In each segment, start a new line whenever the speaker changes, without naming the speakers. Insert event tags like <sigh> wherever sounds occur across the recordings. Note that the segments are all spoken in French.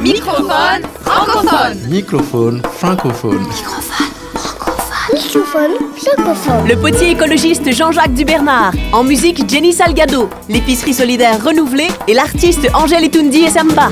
Microphone francophone.
Microphone francophone.
Microphone francophone.
Le potier écologiste Jean-Jacques Dubernard. En musique, Jenny Salgado. L'épicerie solidaire renouvelée et l'artiste Angèle Etundi et Samba.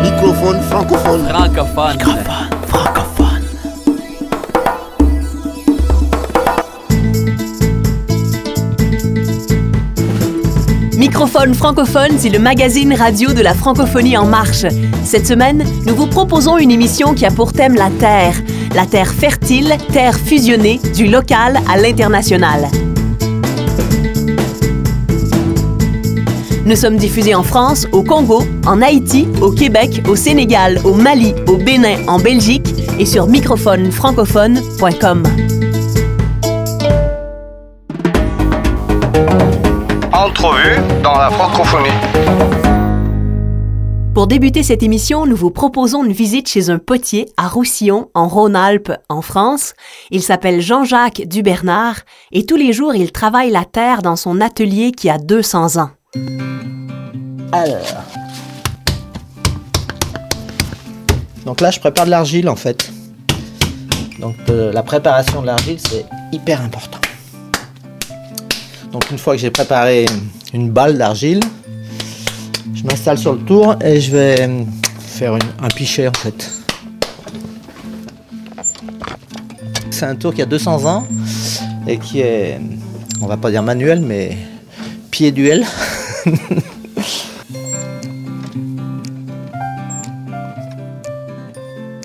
Microphone francophone.
Francophone.
francophone.
Microphone francophone, c'est le magazine radio de la francophonie en marche. Cette semaine, nous vous proposons une émission qui a pour thème la terre. La terre fertile, terre fusionnée, du local à l'international. Nous sommes diffusés en France, au Congo, en Haïti, au Québec, au Sénégal, au Mali, au Bénin, en Belgique et sur microphonefrancophone.com.
Entrevue dans la francophonie.
Pour débuter cette émission, nous vous proposons une visite chez un potier à Roussillon, en Rhône-Alpes, en France. Il s'appelle Jean-Jacques Dubernard et tous les jours, il travaille la terre dans son atelier qui a 200 ans.
Alors. Donc là, je prépare de l'argile en fait. Donc euh, la préparation de l'argile, c'est hyper important. Donc une fois que j'ai préparé une balle d'argile, je m'installe sur le tour et je vais euh, faire un pichet en fait. C'est un tour qui a 200 ans et qui est, on va pas dire manuel, mais pied duel. <laughs>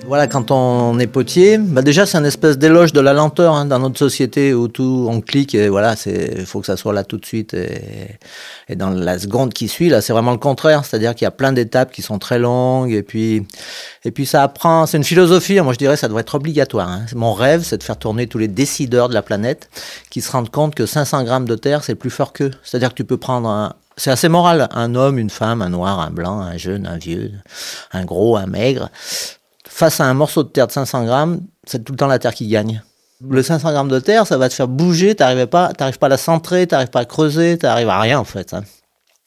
Voilà, quand on est potier, bah déjà c'est une espèce d'éloge de la lenteur hein, dans notre société où tout on clique et voilà, c'est faut que ça soit là tout de suite et, et dans la seconde qui suit là, c'est vraiment le contraire, c'est-à-dire qu'il y a plein d'étapes qui sont très longues et puis et puis ça apprend, c'est une philosophie, moi je dirais ça devrait être obligatoire. hein. Mon rêve, c'est de faire tourner tous les décideurs de la planète qui se rendent compte que 500 grammes de terre c'est plus fort qu'eux, c'est-à-dire que tu peux prendre un c'est assez moral, un homme, une femme, un noir, un blanc, un jeune, un vieux, un gros, un maigre face à un morceau de terre de 500 grammes, c'est tout le temps la terre qui gagne. Le 500 grammes de terre, ça va te faire bouger, t'arrives pas, pas à la centrer, t'arrives pas à creuser, t'arrives à rien en fait. hein.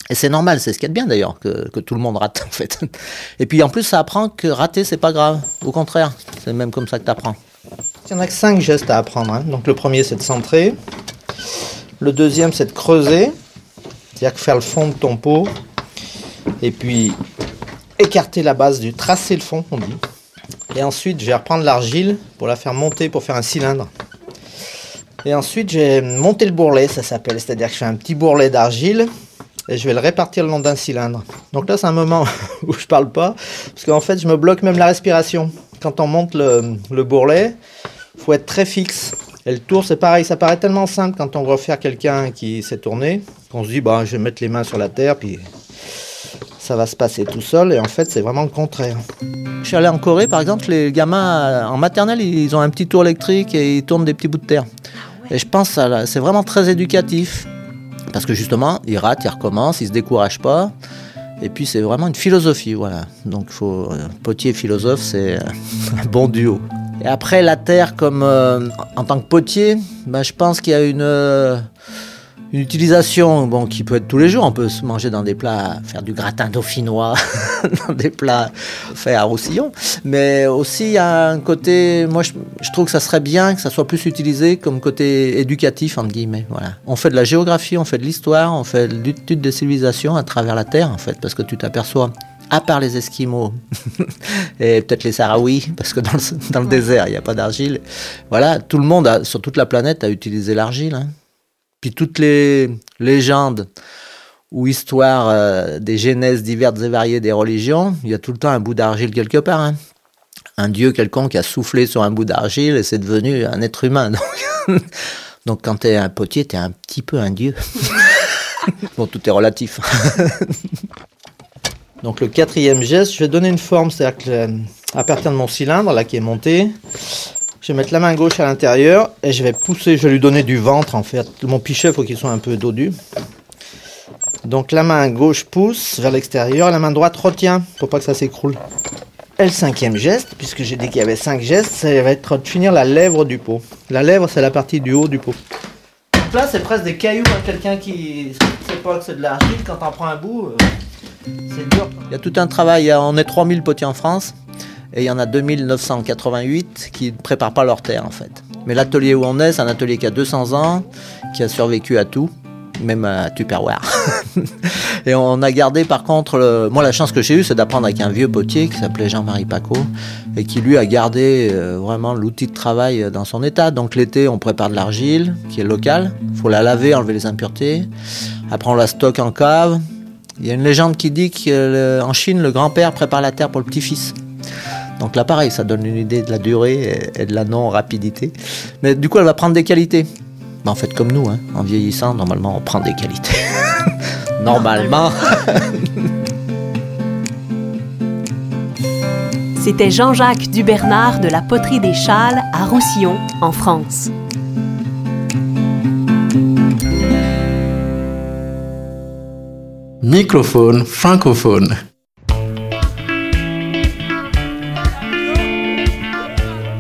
Et c'est normal, c'est ce qu'il y a de bien d'ailleurs, que, que tout le monde rate <laughs> en fait. Et puis en plus, ça apprend que rater, c'est pas grave. Au contraire, c'est même comme ça que t'apprends. Il y en a que 5 gestes à apprendre. hein. Donc le premier, c'est de centrer. Le deuxième, c'est de creuser. C'est-à-dire que faire le fond de ton pot. Et puis écarter la base du tracer le fond, on dit. Et ensuite, je vais reprendre l'argile pour la faire monter, pour faire un cylindre. Et ensuite, je vais monter le bourrelet, ça s'appelle. C'est-à-dire que je fais un petit bourrelet d'argile et je vais le répartir le long d'un cylindre. Donc là, c'est un moment <laughs> où je parle pas, parce qu'en fait, je me bloque même la respiration. Quand on monte le, le bourrelet, faut être très fixe. Et le tour, c'est pareil, ça paraît tellement simple quand on voit faire quelqu'un qui s'est tourné, qu'on se dit, bah, je vais mettre les mains sur la terre, puis ça va se passer tout seul. Et en fait, c'est vraiment le contraire. Je suis allé en Corée, par exemple, les gamins euh, en maternelle, ils ont un petit tour électrique et ils tournent des petits bouts de terre. Et je pense que c'est vraiment très éducatif. Parce que justement, ils ratent, ils recommencent, ils se découragent pas. Et puis c'est vraiment une philosophie, voilà. Donc faut, euh, potier et philosophe, c'est euh, <laughs> un bon duo. Et après la terre, comme euh, en tant que potier, ben, je pense qu'il y a une, euh, une utilisation bon, qui peut être tous les jours. On peut se manger dans des plats, faire du gratin dauphinois, <laughs> dans des plats faits à Roussillon. Mais aussi, il y a un côté, moi je, trouve que ça serait bien que ça soit plus utilisé comme côté éducatif, entre guillemets. Voilà. On fait de la géographie, on fait de l'histoire, on fait de l'étude des civilisations à travers la Terre, en fait, parce que tu t'aperçois à part les Esquimaux <laughs> et peut-être les Sahraouis, parce que dans le, désert, il n'y a pas d'argile. Voilà, tout le monde, sur toute la planète, a utilisé l'argile. hein. Puis toutes les légendes ou histoires euh, des genèses diverses et variées des religions, il y a tout le temps un bout d'argile quelque part. hein. Un dieu quelconque a soufflé sur un bout d'argile et c'est devenu un être humain. <laughs> Donc, donc quand tu es un potier, tu es un petit peu un dieu. <laughs> bon, tout est relatif. <laughs> Donc le quatrième geste, je vais donner une forme, c'est-à-dire que euh, à partir de mon cylindre là qui est monté, je vais mettre la main gauche à l'intérieur et je vais pousser, je vais lui donner du ventre en fait. Mon pichet, il faut qu'il soit un peu dodu. Donc la main gauche pousse vers l'extérieur la main droite retient pour pas que ça s'écroule. Et le cinquième geste, puisque j'ai dit qu'il y avait cinq gestes, ça va être de finir la lèvre du pot. La lèvre, c'est la partie du haut du pot. Là, c'est presque des cailloux. hein, Quelqu'un qui sait pas que c'est de l'argile, quand on prend un bout, euh, c'est dur. Il y a tout un travail. A- On est 3000 potiers en France. Et il y en a 2988 qui ne préparent pas leur terre, en fait. Mais l'atelier où on est, c'est un atelier qui a 200 ans, qui a survécu à tout, même à Tupperware. <laughs> et on a gardé, par contre, moi, la chance que j'ai eue, c'est d'apprendre avec un vieux potier qui s'appelait Jean-Marie Paco, et qui, lui, a gardé euh, vraiment l'outil de travail dans son état. Donc, l'été, on prépare de l'argile, qui est locale. Il faut la laver, enlever les impuretés. Après, on la stocke en cave. Il y a une légende qui dit qu'en Chine, le grand-père prépare la terre pour le petit-fils. Donc là, pareil, ça donne une idée de la durée et- de la non-rapidité. Mais du coup, elle va prendre des qualités. Bah, en fait, comme nous, hein, en vieillissant, normalement, on prend des qualités. <laughs> normalement. <laughs>
C'était Jean-Jacques Dubernard de la poterie des Châles à Roussillon, en France.
Microphone francophone.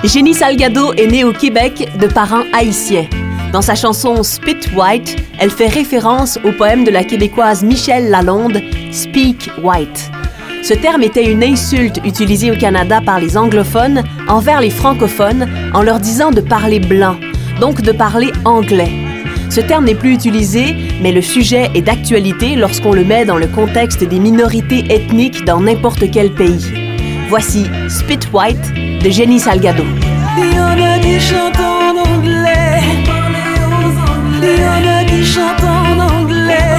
Jenny Salgado est née au Québec de parents haïtiens. Dans sa chanson Spit White, elle fait référence au poème de la québécoise Michelle Lalonde, Speak White. Ce terme était une insulte utilisée au Canada par les anglophones envers les francophones en leur disant de parler blanc, donc de parler anglais. Ce terme n'est plus utilisé, mais le sujet est d'actualité lorsqu'on le met dans le contexte des minorités ethniques dans n'importe quel pays. Voici Spit White de Jenny Salgado.
Il y en a qui chantent en anglais. Il y en a qui chantent en anglais.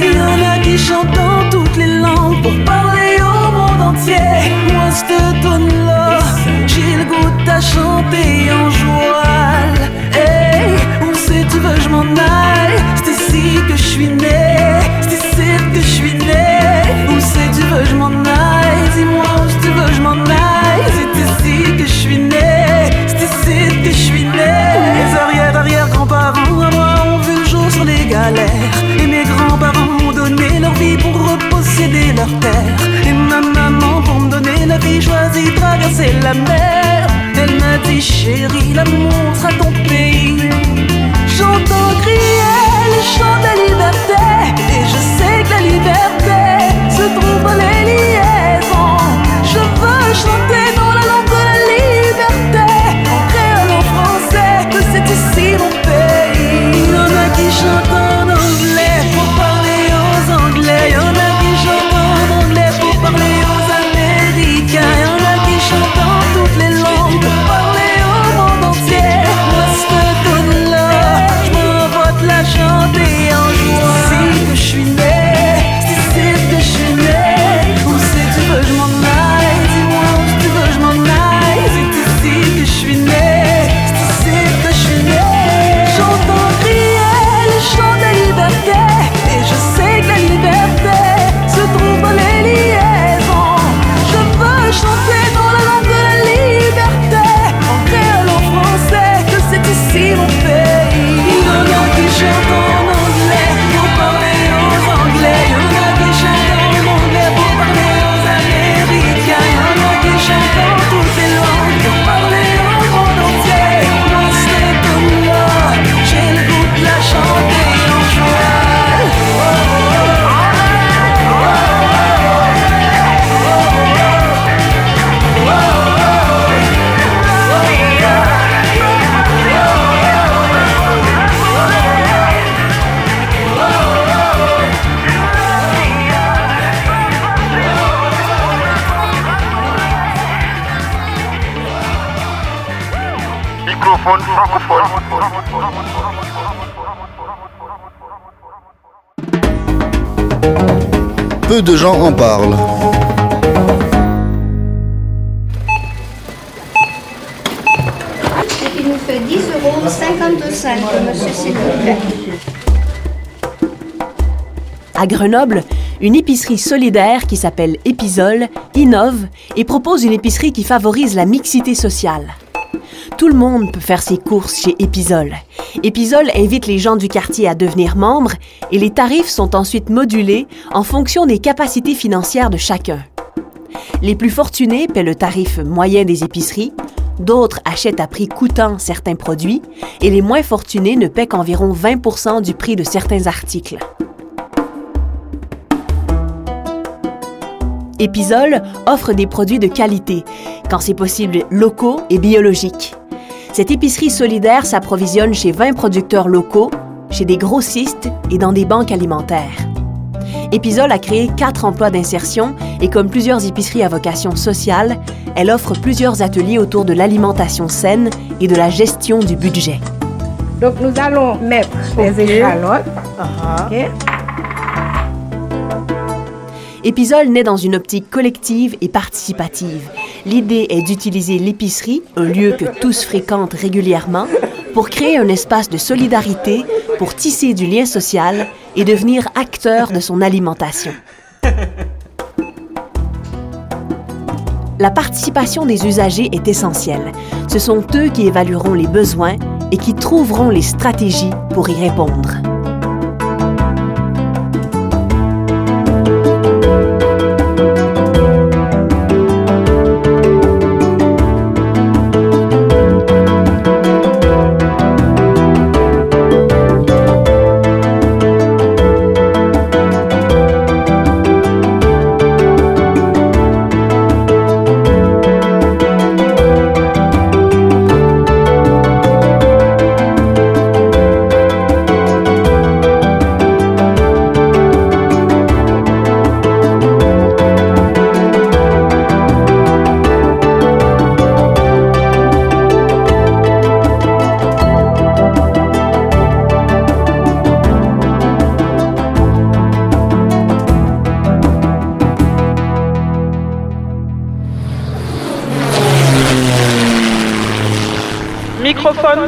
Il y en a qui chantent dans toutes les langues pour parler au monde entier. Moi, cette tonne-là, j'ai le goût à chanter en joie. Hey, où c'est tu veux, je m'en aille? C'est ici que je suis né.
Peu de gens en parlent.
Il nous fait 10 euros 52 cents, monsieur, s'il vous plaît.
À Grenoble, une épicerie solidaire qui s'appelle Épisole innove et propose une épicerie qui favorise la mixité sociale. Tout le monde peut faire ses courses chez Épisole. Épisole invite les gens du quartier à devenir membres et les tarifs sont ensuite modulés en fonction des capacités financières de chacun. Les plus fortunés paient le tarif moyen des épiceries, D'autres achètent à prix coûtant certains produits et les moins fortunés ne paient qu'environ 20% du prix de certains articles. Épisol offre des produits de qualité, quand c'est possible locaux et biologiques. Cette épicerie solidaire s'approvisionne chez 20 producteurs locaux, chez des grossistes et dans des banques alimentaires. Épisol a créé quatre emplois d'insertion et comme plusieurs épiceries à vocation sociale, elle offre plusieurs ateliers autour de l'alimentation saine et de la gestion du budget.
Donc nous allons mettre les échalotes. Ok?
Épisol naît dans une optique collective et participative. L'idée est d'utiliser l'épicerie, un lieu que tous fréquentent régulièrement, pour créer un espace de solidarité, pour tisser du lien social et devenir acteur de son alimentation. La participation des usagers est essentielle. Ce sont eux qui évalueront les besoins et qui trouveront les stratégies pour y répondre.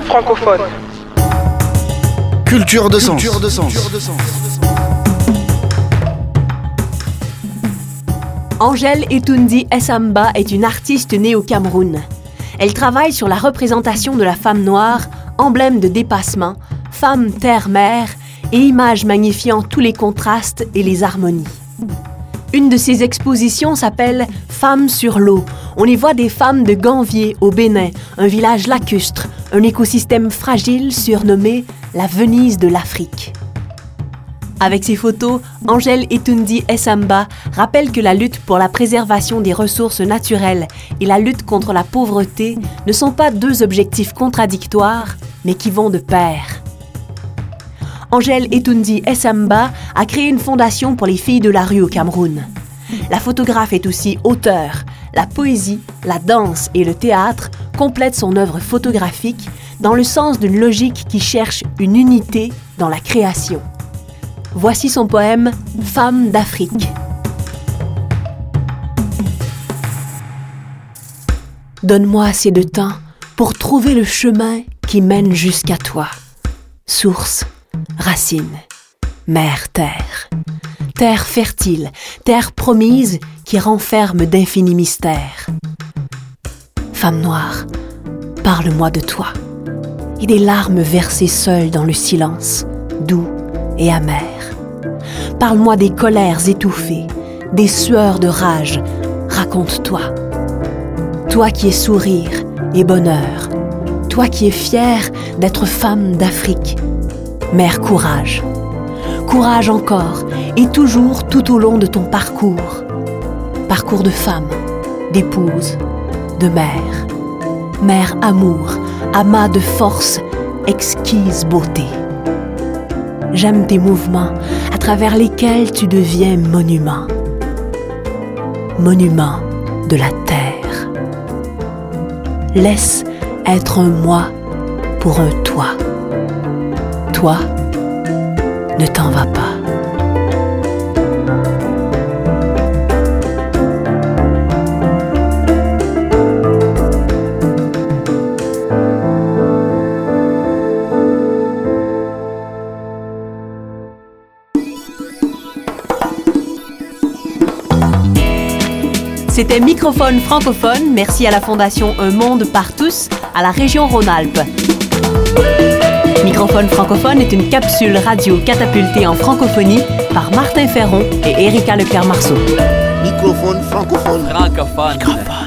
Francophone.
Culture de sens.
Angèle Etundi Essamba est une artiste née au Cameroun. Elle travaille sur la représentation de la femme noire, emblème de dépassement, femme terre-mère et image magnifiant tous les contrastes et les harmonies. Une de ses expositions s'appelle Femmes sur l'eau. On y voit des femmes de Ganvier au Bénin, un village lacustre, un écosystème fragile surnommé la Venise de l'Afrique. Avec ses photos, Angèle Etundi Essamba rappelle que la lutte pour la préservation des ressources naturelles et la lutte contre la pauvreté ne sont pas deux objectifs contradictoires, mais qui vont de pair. Angèle Etundi Essamba a créé une fondation pour les filles de la rue au Cameroun. La photographe est aussi auteur. La poésie, la danse et le théâtre complètent son œuvre photographique dans le sens d'une logique qui cherche une unité dans la création. Voici son poème Femme d'Afrique. Donne-moi assez de temps pour trouver le chemin qui mène jusqu'à toi. Source, racine, mère terre. Terre fertile, terre promise qui renferme d'infinis mystères. Femme noire, parle-moi de toi et des larmes versées seules dans le silence, doux et amer. Parle-moi des colères étouffées, des sueurs de rage, raconte-toi. Toi qui es sourire et bonheur, toi qui es fière d'être femme d'Afrique, mère courage. Courage encore et toujours tout au long de ton parcours. Parcours de femme, d'épouse, de mère. Mère amour, amas de force, exquise beauté. J'aime tes mouvements à travers lesquels tu deviens monument. Monument de la terre. Laisse être un moi pour un toi. Toi, ne t'en va pas. C'était Microphone francophone. Merci à la Fondation Un Monde par tous, à la région Rhône-Alpes. Microphone francophone est une capsule radio catapultée en francophonie par Martin Ferron et Erika Leclerc-Marceau.
Microphone francophone.
Francophone.